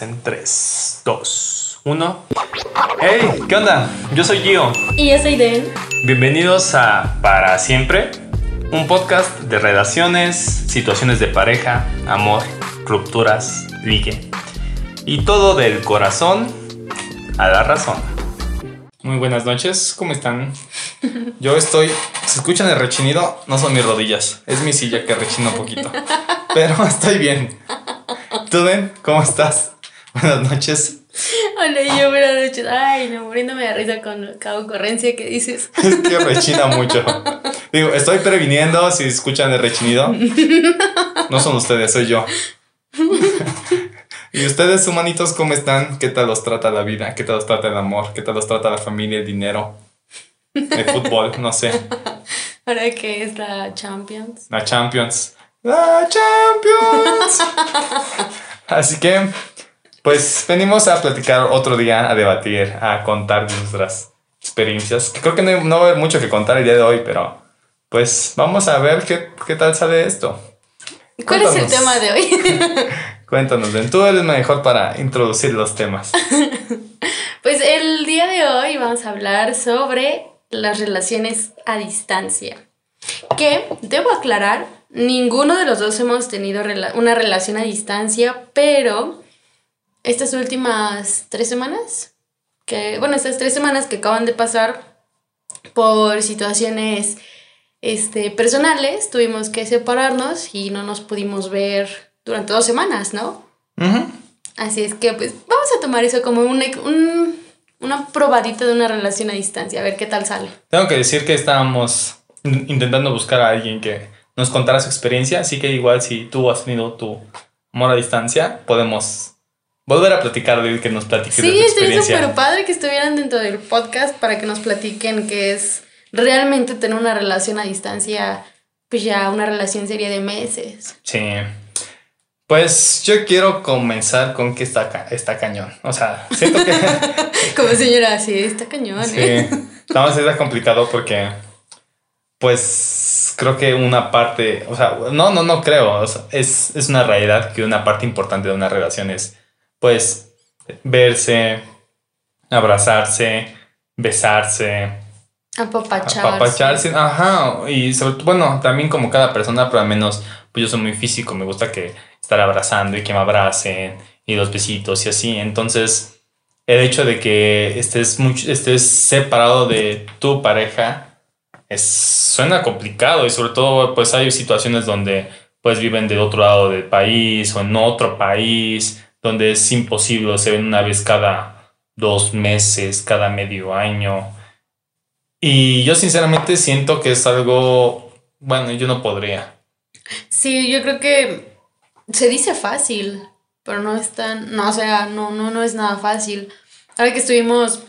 En 3, 2, 1. ¡Hey! ¿Qué onda? Yo soy Gio. Y yo soy Den. Bienvenidos a Para Siempre, un podcast de relaciones, situaciones de pareja, amor, rupturas, ligue. Y todo del corazón a la razón. Muy buenas noches, ¿cómo están? Yo estoy. Si escuchan el rechinido, no son mis rodillas, es mi silla que rechina un poquito. Pero estoy bien. ¿Tú, Den? ¿Cómo estás? Buenas noches. Hola, yo buenas noches. Ay, no, muriéndome de risa con cada ocurrencia que dices. Es que rechina mucho. Digo, estoy previniendo si escuchan el rechinido. No son ustedes, soy yo. ¿Y ustedes, humanitos, cómo están? ¿Qué tal los trata la vida? ¿Qué tal los trata el amor? ¿Qué tal los trata la familia, el dinero? El fútbol, no sé. Ahora que es la Champions. La Champions. La Champions. Así que, pues venimos a platicar otro día, a debatir, a contar nuestras experiencias. Que creo que no, no va a haber mucho que contar el día de hoy, pero pues vamos a ver qué, qué tal sale esto. ¿Cuál es el tema de hoy? Cuéntanos, Ben, tú eres mejor para introducir los temas. Pues el día de hoy vamos a hablar sobre las relaciones a distancia. Que, debo aclarar, ninguno de los dos hemos tenido rela- una relación a distancia, pero estas últimas tres semanas, que, bueno, estas tres semanas que acaban de pasar por situaciones este, personales, tuvimos que separarnos y no nos pudimos ver durante dos semanas, ¿no? Así es que, pues, vamos a tomar eso como un, un- una probadita de una relación a distancia, a ver qué tal sale. Tengo que decir que estábamos in- intentando buscar a alguien que nos contara su experiencia, así que igual si tú has tenido tu amor a distancia, podemos volver a platicar de él, que nos platiques de Sí, tu experiencia. súper padre que estuvieran dentro del podcast para que nos platiquen qué es realmente tener una relación a distancia, pues ya una relación seria de meses. Sí. Pues yo quiero comenzar con que está, ca- está cañón. O sea, siento que Como señora, así está cañón, ¿eh? sí, nada más está complicado porque, pues, creo que una parte, o sea, no, no, no creo, o sea, es, es una realidad que una parte importante de una relación es, pues, verse, abrazarse, besarse, Apapacharse. apapacharse, ajá, y sobre todo, bueno, también como cada persona, pero al menos, pues yo soy muy físico, me gusta que estar abrazando y que me abracen y los besitos y así, entonces el hecho de que estés mucho, estés separado de tu pareja es, suena complicado y sobre todo pues hay situaciones donde pues viven del otro lado del país o en otro país donde es imposible, se ven una vez cada dos meses, cada medio año. Y yo sinceramente siento que es algo, bueno, yo no podría. Sí, yo creo que se dice fácil, pero no es tan, no, o sea, no, no, no es nada fácil. Ahora que estuvimos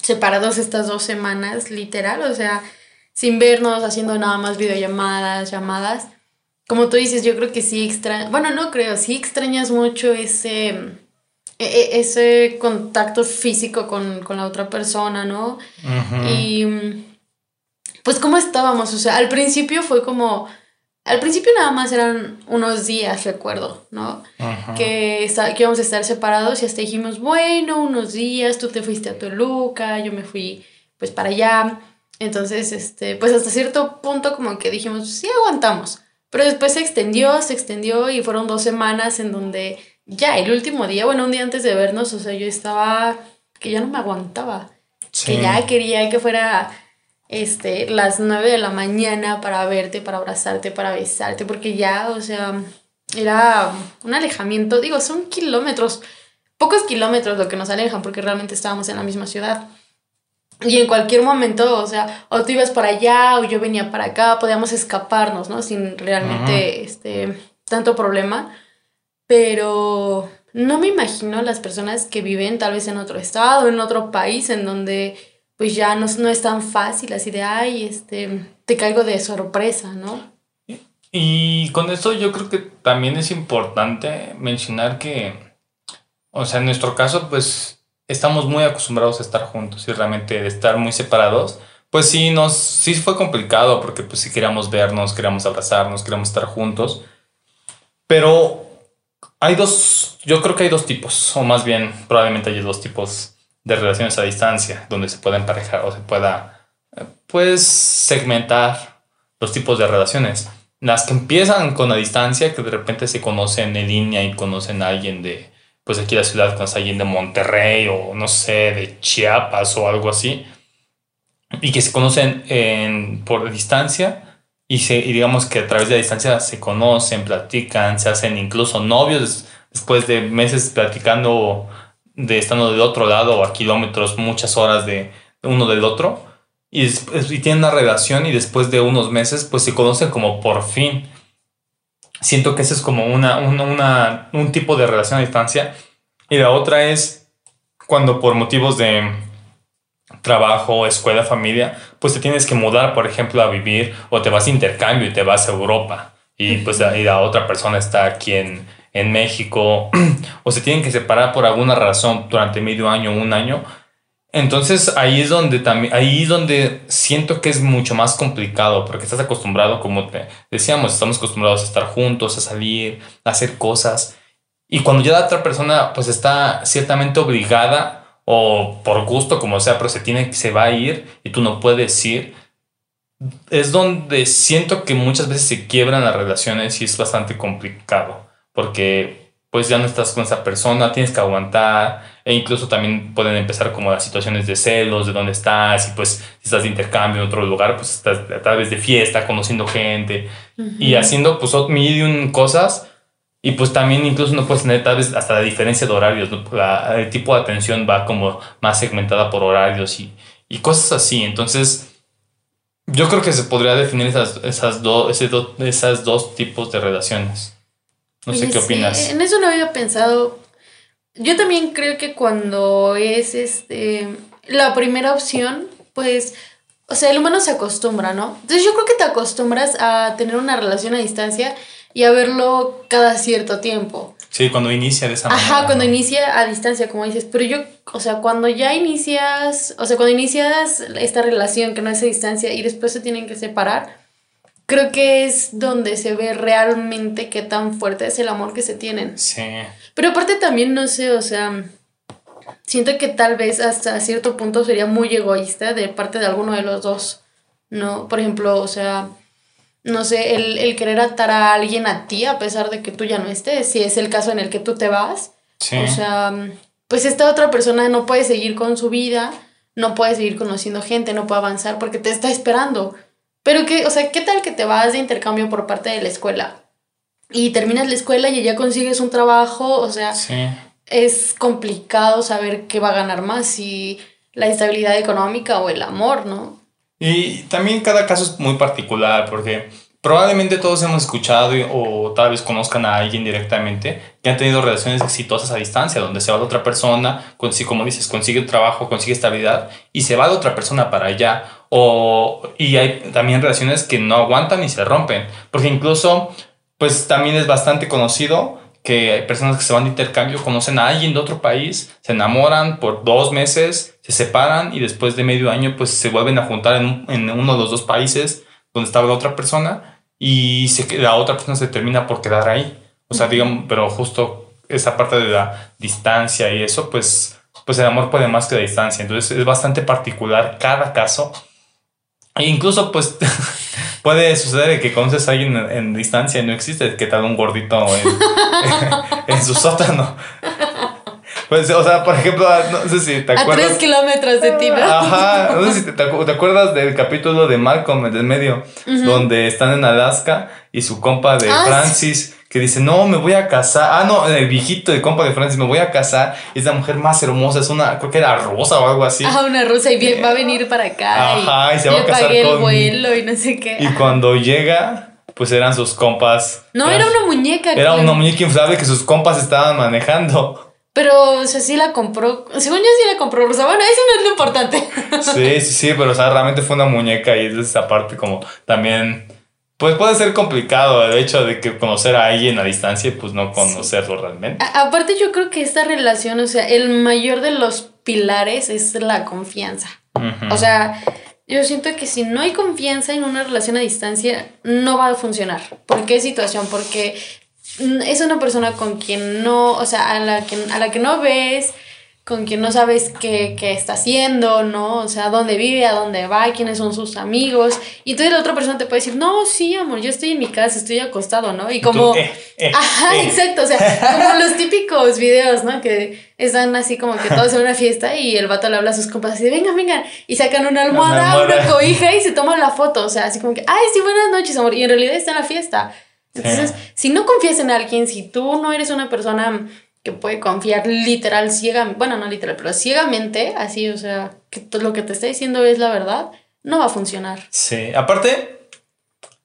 separados estas dos semanas, literal, o sea, sin vernos, haciendo nada más videollamadas, llamadas. Como tú dices, yo creo que sí extrañas, bueno, no creo, sí extrañas mucho ese, e- e- ese contacto físico con, con la otra persona, ¿no? Ujú. Y pues cómo estábamos, o sea, al principio fue como, al principio nada más eran unos días, recuerdo, ¿no? Ujú. Que, que íbamos a estar separados y hasta dijimos, bueno, unos días, tú te fuiste a Toluca, yo me fui pues para allá. Entonces, este, pues hasta cierto punto como que dijimos, sí aguantamos. Pero después se extendió, se extendió y fueron dos semanas en donde ya el último día, bueno, un día antes de vernos, o sea, yo estaba que ya no me aguantaba Sí. que ya quería que fuera este, las 9 de la mañana para verte, para abrazarte, para besarte, porque ya, o sea, era un alejamiento, digo, son kilómetros, pocos kilómetros lo que nos alejan, porque realmente estábamos en la misma ciudad. Y en cualquier momento, o sea, o tú ibas para allá o yo venía para acá, podíamos escaparnos, ¿no? Sin realmente, este, tanto problema. Pero no me imagino las personas que viven tal vez en otro estado, en otro país, en donde pues ya no, no es tan fácil así de, ay, este, te caigo de sorpresa, ¿no? Y con esto yo creo que también es importante mencionar que, o sea, en nuestro caso, pues estamos muy acostumbrados a estar juntos y realmente de estar muy separados, pues sí, nos, sí fue complicado porque pues sí queríamos vernos, queríamos abrazarnos, queríamos estar juntos, pero hay dos yo creo que hay dos tipos, o más bien probablemente hay dos tipos de relaciones a distancia, donde se pueda emparejar o se pueda, eh, pues, segmentar los tipos de relaciones. Las que empiezan con la distancia, que de repente se conocen en línea y conocen a alguien de, pues aquí la ciudad, con alguien de Monterrey o no sé, de Chiapas o algo así, y que se conocen en, por distancia y, se, y digamos que a través de la distancia se conocen, platican, se hacen incluso novios después de meses platicando, de estando del otro lado o a kilómetros, muchas horas de uno del otro, y, y tienen una relación y después de unos meses pues se conocen como por fin. Siento que ese es como una, una, una, un tipo de relación a distancia. Y la otra es cuando por motivos de trabajo, escuela, familia, pues te tienes que mudar, por ejemplo, a vivir o te vas a intercambio y te vas a Europa y pues y la otra persona está aquí en, en México o se tienen que separar por alguna razón durante medio año, un año. Entonces ahí es donde también, ahí es donde siento que es mucho más complicado porque estás acostumbrado, como te decíamos, estamos acostumbrados a estar juntos, a salir, a hacer cosas. Y cuando ya la otra persona pues está ciertamente obligada o por gusto, como sea, pero se tiene, se va a ir y tú no puedes ir, es donde siento que muchas veces se quiebran las relaciones y es bastante complicado porque pues ya no estás con esa persona, tienes que aguantar e incluso también pueden empezar como las situaciones de celos, de dónde estás y pues si estás de intercambio en otro lugar, pues estás a través de fiesta, conociendo gente y haciendo pues medium cosas y pues también incluso no puedes tener tal vez hasta la diferencia de horarios, el tipo de atención va como más segmentada por horarios y, y cosas así, entonces... Yo creo que se podría definir esas, esas, dos esas dos tipos de relaciones. No sé qué opinas. en eso no había pensado. Yo también creo que cuando es este la primera opción, pues, o sea, el humano se acostumbra, ¿no? Entonces yo creo que te acostumbras a tener una relación a distancia y a verlo cada cierto tiempo. Sí, cuando inicia de esa manera. Ajá, cuando inicia a distancia, como dices. Pero yo, o sea, cuando ya inicias, o sea, cuando inicias esta relación que no es a distancia y después se tienen que separar, creo que es donde se ve realmente qué tan fuerte es el amor que se tienen. Sí. Pero aparte también, no sé, o sea, siento que tal vez hasta cierto punto sería muy egoísta de parte de alguno de los dos, ¿no? Por ejemplo, o sea, no sé, el, querer atar a alguien a ti a pesar de que tú ya no estés, si es el caso en el que tú te vas. Sí. O sea, pues esta otra persona no puede seguir con su vida, no puede seguir conociendo gente, no puede avanzar porque te está esperando. Pero que, o sea, ¿qué tal que te vas de intercambio por parte de la escuela? Y terminas la escuela y ya consigues un trabajo, o sea, es complicado saber qué va a ganar más, si la estabilidad económica o el amor, ¿no? Y también cada caso es muy particular porque probablemente todos hemos escuchado o tal vez conozcan a alguien directamente que han tenido relaciones exitosas a distancia, donde se va de otra persona, como dices, consigue un trabajo, consigue estabilidad y se va de otra persona para allá o, y hay también relaciones que no aguantan y se rompen. Porque incluso, pues también es bastante conocido que hay personas que se van de intercambio, conocen a alguien de otro país, se enamoran por dos meses, se separan y después de medio año pues se vuelven a juntar en, en uno de los dos países donde estaba la otra persona y se, la otra persona se termina por quedar ahí. O sea, digamos, pero justo esa parte de la distancia y eso, pues, pues el amor puede más que la distancia. Entonces es bastante particular cada caso e incluso, pues, puede suceder que conoces a alguien en, distancia y no existe, que tal un gordito en, su sótano. Pues, o sea, por ejemplo, no sé si te acuerdas. A tres kilómetros de ti, ¿no? Ajá, no sé si te, acuerdas del capítulo de Malcolm, el del medio, donde están en Alaska y su compa de ah, Francis que dice, no, me voy a casar. Ah, no, el viejito de compa de Francis, me voy a casar. Es la mujer más hermosa, es una, creo que era rosa o algo así. Ah, una rosa y va a venir para acá. Ajá, y, se va a casar pagué el vuelo y no sé qué. Y cuando llega, pues eran sus compas. No, era una muñeca. Era una muñeca inflable que sus compas estaban manejando. Pero, o sea, sí la compró. Según yo, sí la compró Rosa. Bueno, eso no es lo importante. Sí, sí, sí, pero, o sea, realmente fue una muñeca y es esa parte como también pues puede ser complicado el hecho de que conocer a alguien a distancia y pues no conocerlo realmente. aparte yo creo que esta relación, o sea, el mayor de los pilares es la confianza. O sea, yo siento que si no hay confianza en una relación a distancia, no va a funcionar. ¿Por qué situación? Porque mm, es una persona con quien no, o sea, a la que, a la que no ves, con quien no sabes qué, qué, está haciendo, ¿no? O sea, dónde vive, a dónde va, quiénes son sus amigos. Y entonces la otra persona te puede decir, no, sí, amor, yo estoy en mi casa, estoy acostado, ¿no? Y como... Eh, eh, ajá, eh. exacto, o sea, como los típicos videos, ¿no? Que están así como que todos en una fiesta y el vato le habla a sus compas así venga, venga, y sacan una almohada, una, cobija y se toman la foto, o sea, así como que, ay, sí, buenas noches, amor, y en realidad está en la fiesta. Entonces, si no confías en alguien, si tú no eres una persona que puede confiar literal, ciegamente, bueno, no literal, pero ciegamente, así, o sea, que lo que te está diciendo es la verdad, no va a funcionar. Sí, aparte,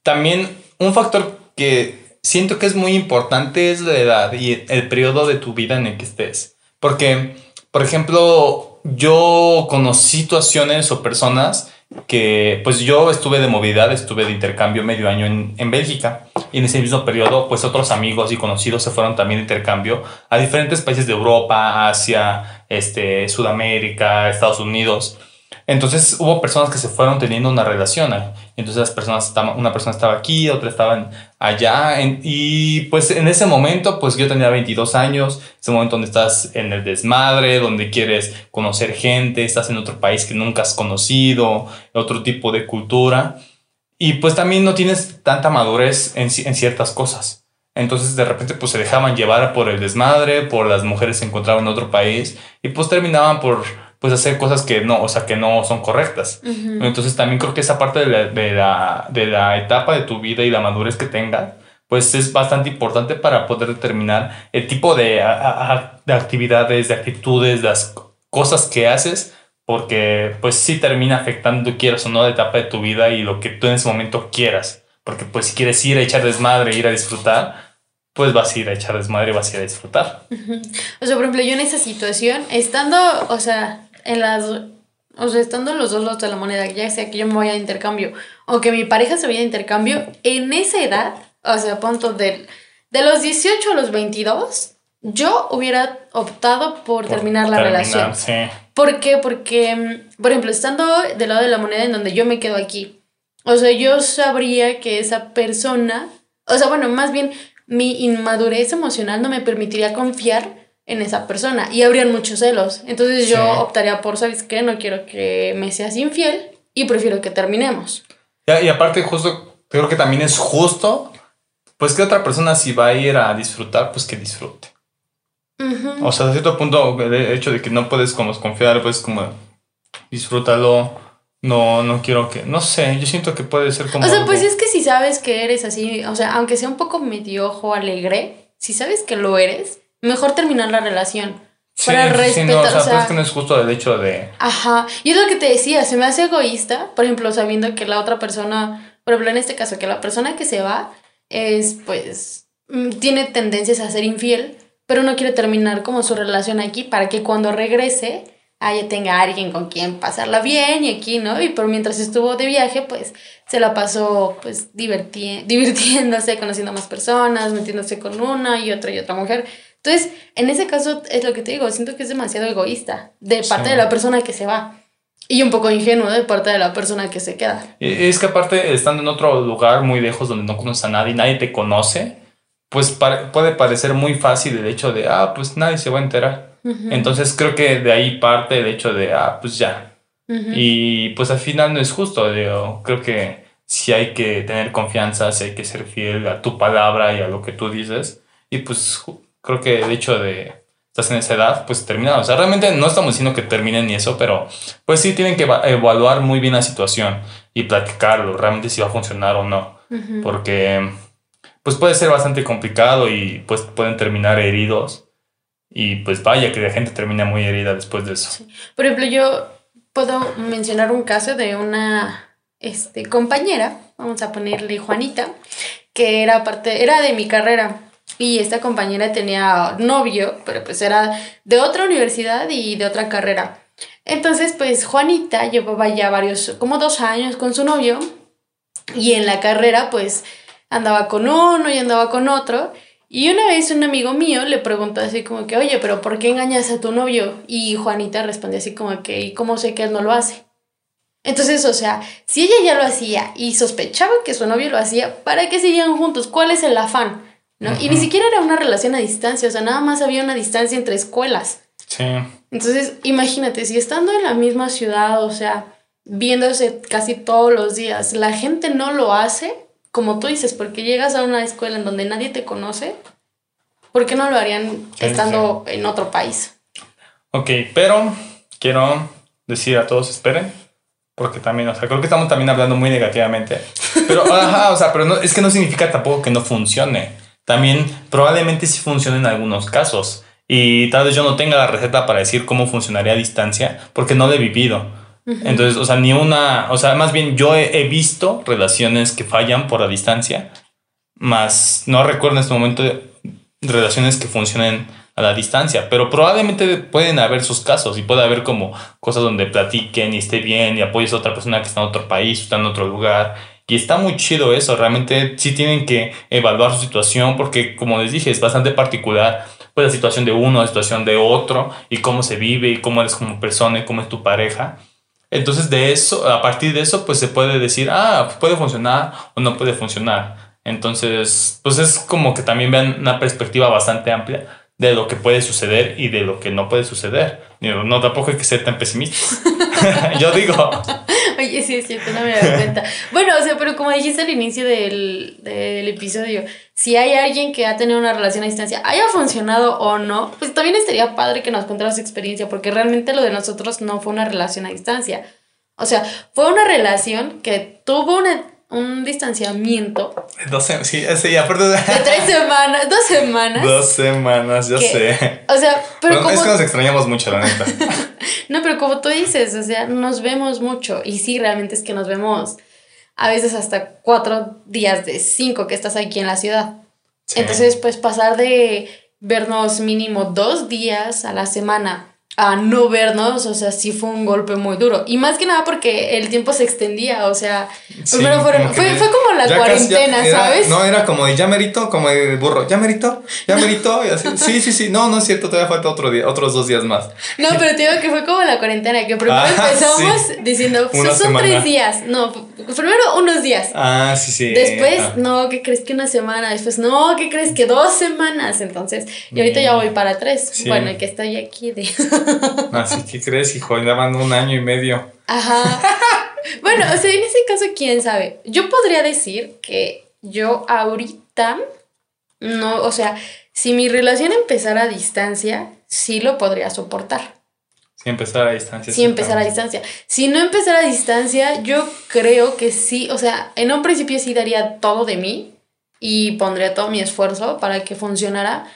también un factor que siento que es muy importante es la edad y el periodo de tu vida en el que estés. Porque, por ejemplo, yo conocí situaciones o personas que pues yo estuve de movilidad, estuve de intercambio medio año en, en, Bélgica y en ese mismo periodo pues otros amigos y conocidos se fueron también de intercambio a diferentes países de Europa, Asia, este, Sudamérica, Estados Unidos entonces hubo personas que se fueron teniendo una relación. Entonces las personas una persona estaba aquí, otra estaba allá. y pues en ese momento, pues yo tenía 22 años, ese momento donde estás en el desmadre, donde quieres conocer gente, estás en otro país que nunca has conocido, otro tipo de cultura. Y pues también no tienes tanta madurez en, en ciertas cosas. Entonces de repente pues se dejaban llevar por el desmadre, por las mujeres se encontraban en otro país y pues terminaban por pues hacer cosas que no, o sea, que no son correctas. Entonces también creo que esa parte de la, de, la, de la etapa de tu vida y la madurez que tengas, pues es bastante importante para poder determinar el tipo de, de actividades, de actitudes, las cosas que haces, porque pues sí termina afectando, quieras o no, la etapa de tu vida y lo que tú en ese momento quieras. Porque pues si quieres ir a echar desmadre, ir a disfrutar, pues vas a ir a echar desmadre y vas a ir a disfrutar. O sea, por ejemplo, yo en esa situación, estando, o sea, en las, o sea, estando los dos lados de la moneda, ya sea que yo me vaya a intercambio o que mi pareja se vaya a intercambio, en esa edad, o sea, punto de, de los 18 a los 22, yo hubiera optado por, terminar la relación. Sí. ¿Por qué? Porque, mm, por ejemplo, estando del lado de la moneda en donde yo me quedo aquí, o sea, yo sabría que esa persona, o sea, bueno, más bien mi inmadurez emocional no me permitiría confiar en esa persona y habrían muchos celos. Entonces yo optaría por, ¿sabes qué? No quiero que me seas infiel y prefiero que terminemos. y aparte justo, creo que también es justo, pues que otra persona si va a ir a disfrutar, pues que disfrute. O sea, a cierto punto, el hecho de que no puedes como confiar, pues como disfrútalo. No, no quiero que, no sé, yo siento que puede ser como... O sea, pues es que si sabes que eres así, o sea, aunque sea un poco medio ojo alegre, si sabes que lo eres, mejor terminar la relación. para respetar. no, o sea, pues que no es justo el hecho de. Ajá. Y es lo que te decía, se me hace egoísta, por ejemplo, sabiendo que la otra persona, por ejemplo, en este caso, que la persona que se va es, pues, mm, tiene tendencias a ser infiel, pero no quiere terminar como su relación aquí para que cuando regrese haya tenga alguien con quien pasarla bien y aquí, ¿no? Y por mientras estuvo de viaje, pues se la pasó pues divirtiéndose, conociendo a más personas, metiéndose con una y otra y otra mujer. Entonces, en ese caso es lo que te digo, siento que es demasiado egoísta de parte de la persona que se va. Y un poco ingenuo de parte de la persona que se queda. Es que aparte, estando en otro lugar muy lejos donde no conoces a nadie, nadie te conoce, pues puede parecer muy fácil el hecho de, ah, pues nadie se va a enterar. Entonces creo que de ahí parte el hecho de, ah, pues ya. Y pues al final no es justo, digo, creo que si hay que tener confianza, si hay que ser fiel a tu palabra y a lo que tú dices. Y pues creo que el hecho de estás en esa edad, pues termina. O sea, realmente no estamos diciendo que terminen ni eso, pero pues sí tienen que evaluar muy bien la situación y platicarlo, realmente si va a funcionar o no. Porque pues puede ser bastante complicado y pues pueden terminar heridos. Y pues vaya que la gente termina muy herida después de eso. Por ejemplo, yo puedo mencionar un caso de una este, compañera, vamos a ponerle Juanita, que era parte, era de mi carrera y esta compañera tenía novio, pero pues era de otra universidad y de otra carrera. Entonces, pues Juanita llevaba ya varios, como dos años con su novio y en la carrera pues andaba con uno y andaba con otro. Y una vez un amigo mío le preguntó así como que, oye, pero ¿por qué engañas a tu novio? Y Juanita respondió así como que, ¿y cómo sé que él no lo hace? Entonces, o sea, si ella ya lo hacía y sospechaba que su novio lo hacía, ¿para qué seguían juntos? ¿Cuál es el afán? ¿No? Y ni siquiera era una relación a distancia, o sea, nada más había una distancia entre escuelas. Sí. Entonces, imagínate, si estando en la misma ciudad, o sea, viéndose casi todos los días, la gente no lo hace, como tú dices, porque llegas a una escuela en donde nadie te conoce, ¿por qué no lo harían Sí, estando en otro país? Ok, pero quiero decir a todos esperen, porque también, o sea, creo que estamos también hablando muy negativamente. Pero, ajá, o sea, pero no, es que no significa tampoco que no funcione. También probablemente sí funcione en algunos casos. Y tal vez yo no tenga la receta para decir cómo funcionaría a distancia, porque no lo he vivido. Entonces, o sea, ni una, o sea, más bien yo he, he visto relaciones que fallan por la distancia, más no recuerdo en este momento relaciones que funcionen a la distancia, pero probablemente pueden haber sus casos y puede haber como cosas donde platiquen y esté bien y apoyes a otra persona que está en otro país, está en otro lugar. Y está muy chido eso, realmente sí tienen que evaluar su situación porque como les dije es bastante particular pues la situación de uno, la situación de otro y cómo se vive y cómo eres como persona y cómo es tu pareja. Entonces de eso, a partir de eso pues se puede decir, ah, puede funcionar o no puede funcionar. Entonces pues es como que también vean una perspectiva bastante amplia de lo que puede suceder y de lo que no puede suceder. No, tampoco hay que ser tan pesimistas. Yo digo, Sí es cierto, no me doy cuenta. Bueno, o sea, pero como dijiste al inicio del, del episodio, si hay alguien que ha tenido una relación a distancia, haya funcionado o no, pues también estaría padre que nos contara su experiencia, porque realmente lo de nosotros no fue una relación a distancia. O sea, fue una relación que tuvo una- un distanciamiento dos semanas, sí, sí, aparte de de tres semanas, dos semanas. dos semanas, yo que- sé. O sea, pero Pero como... es que nos extrañamos mucho, la neta. No, pero como tú dices, o sea, nos vemos mucho. Y sí, realmente es que nos vemos a veces hasta cuatro días de cinco que estás aquí en la ciudad. Sí. Entonces, pues pasar de vernos mínimo dos días a la semana a no vernos, o sea, sí fue un golpe muy duro. Y más que nada porque el tiempo se extendía, o sea, Sí, primero fueron, como fue, como la cuarentena, era- ¿sabes? No, era como de ya merito, como de burro, ya merito, ya merito. y así. Sí, sí, sí. No, no es cierto, todavía falta otro día, otros dos días más. No, pero te digo que fue como la cuarentena, que primero Ah, empezamos sí. diciendo, son semana. tres días. No, primero unos días. Ah, sí, sí. Después, Ah. no, ¿qué crees que una semana? Después, no, ¿qué crees que dos semanas? Entonces, y ahorita ya voy para tres. Sí. Bueno, y que estoy aquí de. Así que crees, hijo, ya van un año y medio. Ajá. Bueno, o sea, en ese caso, quién sabe. Yo podría decir que yo ahorita, no, o sea, si mi relación empezara a distancia, sí lo podría soportar. Sí, empezar a distancia. Sí, empezar a distancia. Si no empezar a distancia, yo creo que sí, o sea, en un principio sí daría todo de mí y pondría todo mi esfuerzo para que funcionara,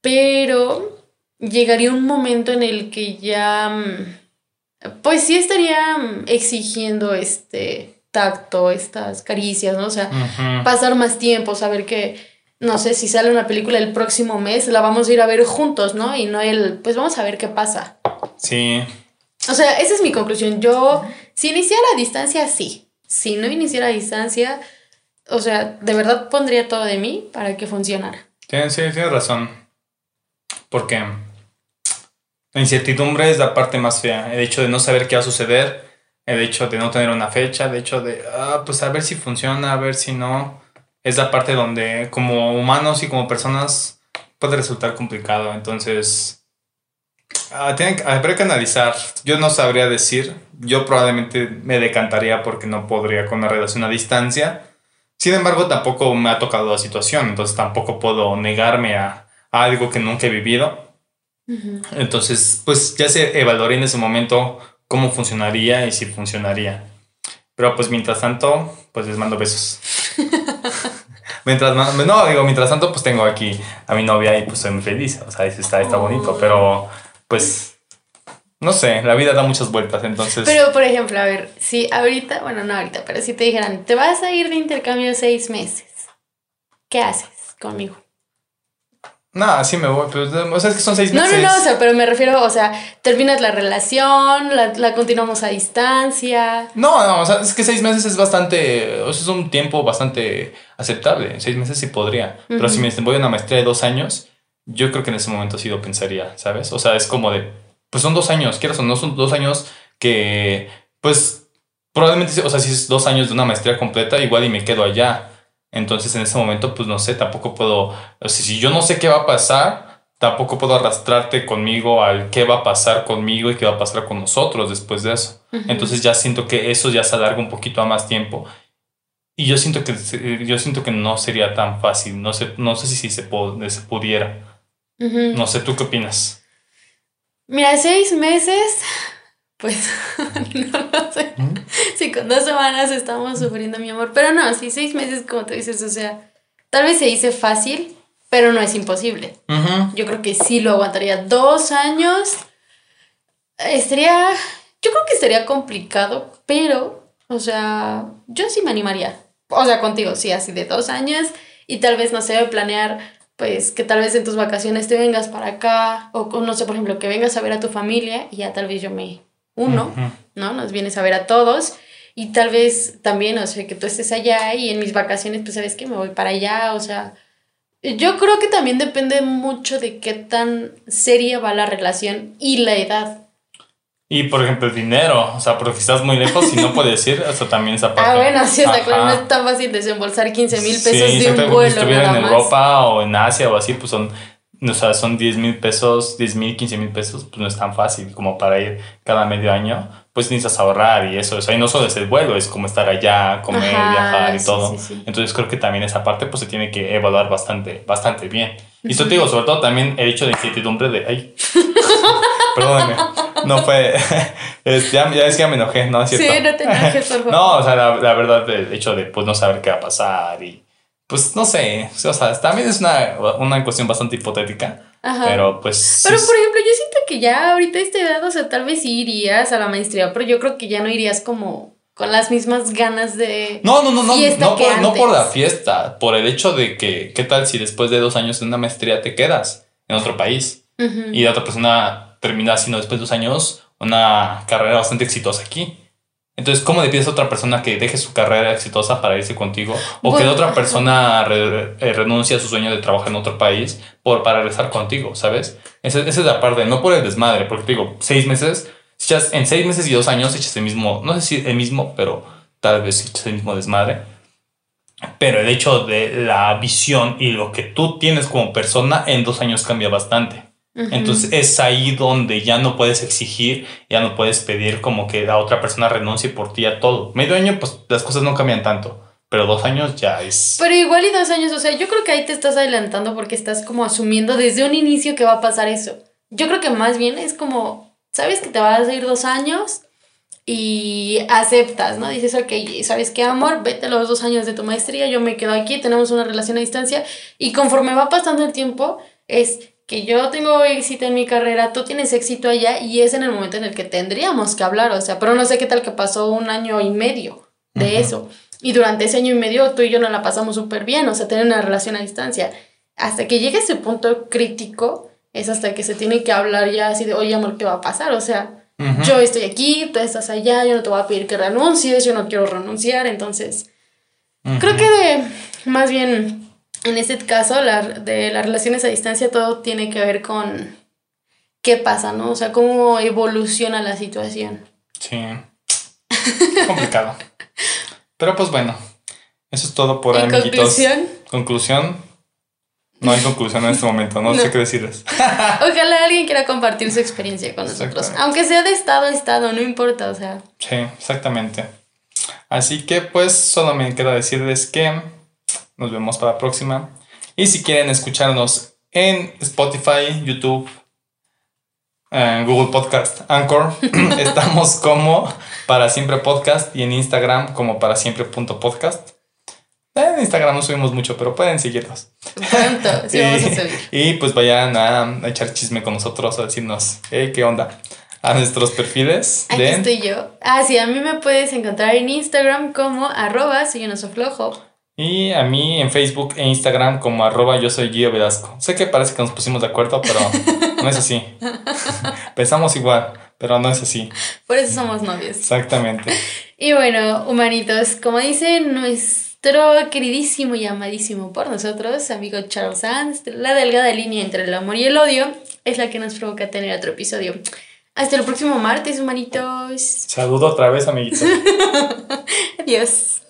pero llegaría un momento en el que ya, mm, pues sí estaría mm, exigiendo este tacto, estas caricias, ¿no? O sea, pasar más tiempo, saber que, no sé, si sale una película el próximo mes, la vamos a ir a ver juntos, ¿no? Y no el, pues vamos a ver qué pasa. Sí. O sea, esa es mi conclusión. Yo, si iniciara a distancia, sí. Si no iniciara a distancia, o sea, de verdad pondría todo de mí para que funcionara. Tienes, sí, tienes razón. Porque la incertidumbre es la parte más fea. El hecho de no saber qué va a suceder, el hecho de no tener una fecha, el hecho de, ah, pues a ver si funciona, a ver si no. Es la parte donde como humanos y como personas puede resultar complicado. Entonces, ah, tienen que- habría que analizar. Yo no sabría decir. Yo probablemente me decantaría porque no podría con una relación a distancia. Sin embargo, tampoco me ha tocado la situación, entonces tampoco puedo negarme a, a algo que nunca he vivido. Entonces, pues ya se evaluaría en ese momento cómo funcionaría y si funcionaría. Pero pues mientras tanto, pues les mando besos. mientras no, digo, mientras tanto, pues tengo aquí a mi novia y pues soy muy feliz. O sea, está, está bonito, pero pues no sé, la vida da muchas vueltas, entonces... Pero, por ejemplo, a ver, si ahorita, bueno, no ahorita, pero si te dijeran, te vas a ir de intercambio seis meses, ¿qué haces conmigo? No, sí me voy, pero o sea, es que son seis No, meses. no, no, o sea, pero me refiero, o sea, terminas la relación, la, la continuamos a distancia. No, no, o sea, es que seis meses es bastante, o sea, es un tiempo bastante aceptable. Seis meses sí podría. Pero si me voy a una maestría de dos años, yo creo que en ese momento sí lo pensaría, ¿sabes? O sea, es como de, pues son dos años, quieras o no, son dos años que, pues, probablemente, o sea, si es dos años de una maestría completa, igual y me quedo allá. Entonces en ese momento, pues no sé, tampoco puedo, o sea, si yo no sé qué va a pasar, tampoco puedo arrastrarte conmigo al qué va a pasar conmigo y qué va a pasar con nosotros después de eso. Entonces ya siento que eso ya se alarga un poquito a más tiempo. Y yo siento que, yo siento que no sería tan fácil, no sé, no sé si, se, se pudiera. No sé, ¿tú qué opinas? Mira, seis meses, pues no lo sé. Si con dos semanas estamos sufriendo mi amor, pero no, sí, seis meses, como te dices, o sea, tal vez se dice fácil, pero no es imposible. Yo creo que sí lo aguantaría. Dos años estaría, yo creo que estaría complicado, pero, o sea, yo sí me animaría. O sea, contigo, sí, así de dos años y tal vez, no sé, planear pues que tal vez en tus vacaciones te vengas para acá, o no sé, por ejemplo, que vengas a ver a tu familia y ya tal vez yo me uno, ¿no? Nos vienes a ver a todos y tal vez también, o sea, que tú estés allá y en mis vacaciones, pues sabes que me voy para allá, o sea, yo creo que también depende mucho de qué tan seria va la relación y la edad. Y por ejemplo, el dinero, o sea, porque estás muy lejos y no puedes ir, eso también esa parte. Ah, bueno, sí, está claro, no es tan fácil desembolsar 15 mil pesos de un vuelo. Si estuvieran en Europa o en Asia o así, pues son, o sea, son 10 mil pesos, 10 mil, 15 mil pesos, pues no es tan fácil como para ir cada medio año, pues necesitas ahorrar y eso, o sea, y no solo es el vuelo, es como estar allá, comer, viajar y todo. Entonces creo que también esa parte pues se tiene que evaluar bastante, bastante bien. Y esto te digo, sobre todo también el hecho de incertidumbre de, ay, perdóname no fue. ya, ya es que me enojé, ¿no? ¿Es cierto? Sí, no te enojes, por favor. no, o sea, la, la, verdad, el hecho de pues no saber qué va a pasar y. Pues no sé, o sea, también es una, una cuestión bastante hipotética. Ajá. Pero pues. Pero por ejemplo, yo siento que ya ahorita a esta edad, o sea, tal vez sí irías a la maestría, pero yo creo que ya no irías como con las mismas ganas de. No, no, no, no. No por, no por la fiesta, por el hecho de que, ¿qué tal si después de dos años en una maestría te quedas en otro país? Y la otra persona termina haciendo después de dos años una carrera bastante exitosa aquí. Entonces, ¿cómo le pides a otra persona que deje su carrera exitosa para irse contigo? O que otra persona eh, renuncie a su sueño de trabajar en otro país por, para regresar contigo, ¿sabes? Esa, es la parte, no por el desmadre, porque te digo, seis meses, en seis meses y dos años echas el mismo, no sé si el mismo, pero tal vez echas el mismo desmadre. Pero el hecho de la visión y lo que tú tienes como persona en dos años cambia bastante. Entonces es ahí donde ya no puedes exigir, ya no puedes pedir como que la otra persona renuncie por ti a todo. Medio año, pues las cosas no cambian tanto. Pero dos años ya es. Pero igual y dos años, o sea, yo creo que ahí te estás adelantando porque estás como asumiendo desde un inicio que va a pasar eso. Yo creo que más bien es como, sabes que te vas a ir dos años y aceptas, ¿no? Dices, ok, ¿sabes qué, amor? Vete los dos años de tu maestría, yo me quedo aquí, tenemos una relación a distancia y conforme va pasando el tiempo, es que yo tengo éxito en mi carrera, tú tienes éxito allá y es en el momento en el que tendríamos que hablar, o sea, pero no sé qué tal que pasó un año y medio de eso. Y durante ese año y medio tú y yo no la pasamos súper bien, o sea, tener una relación a distancia. Hasta que llegue ese punto crítico, es hasta que se tiene que hablar ya así de, oye, amor, ¿qué va a pasar? O sea, yo estoy aquí, tú estás allá, yo no te voy a pedir que renuncies, yo no quiero renunciar, entonces, creo que de, más bien en este caso, la, de las relaciones a distancia, todo tiene que ver con qué pasa, ¿no? O sea, cómo evoluciona la situación. Sí. Complicado. Pero pues bueno, eso es todo por ahí, amiguitos. Conclusión. Conclusión. No hay conclusión en este momento, no, sé qué decirles. Ojalá alguien quiera compartir su experiencia con nosotros. Aunque sea de estado a estado, no importa, o sea. Sí, exactamente. Así que pues solo me queda decirles que nos vemos para la próxima. Y si quieren escucharnos en Spotify, YouTube, Google Podcast, Anchor, estamos como para siempre podcast y en Instagram como para siempre punto podcast. En Instagram no subimos mucho, pero pueden seguirnos. sí, vamos a seguir. Y pues vayan a, echar chisme con nosotros, a decirnos, ¿qué onda? A nuestros perfiles. Aquí estoy yo. Ah, sí, a mí me puedes encontrar en Instagram como arroba soy un oso flojo. Y a mí en Facebook e Instagram como arroba yo soy Guido Velasco. Sé que parece que nos pusimos de acuerdo, pero no es así. Pensamos igual, pero no es así. Por eso somos novios. Exactamente. Y bueno, humanitos, como dice nuestro queridísimo y amadísimo por nosotros, amigo Charles Sands, la delgada línea entre el amor y el odio es la que nos provoca tener otro episodio. Hasta el próximo martes, humanitos. Saludo otra vez, amiguitos. Adiós.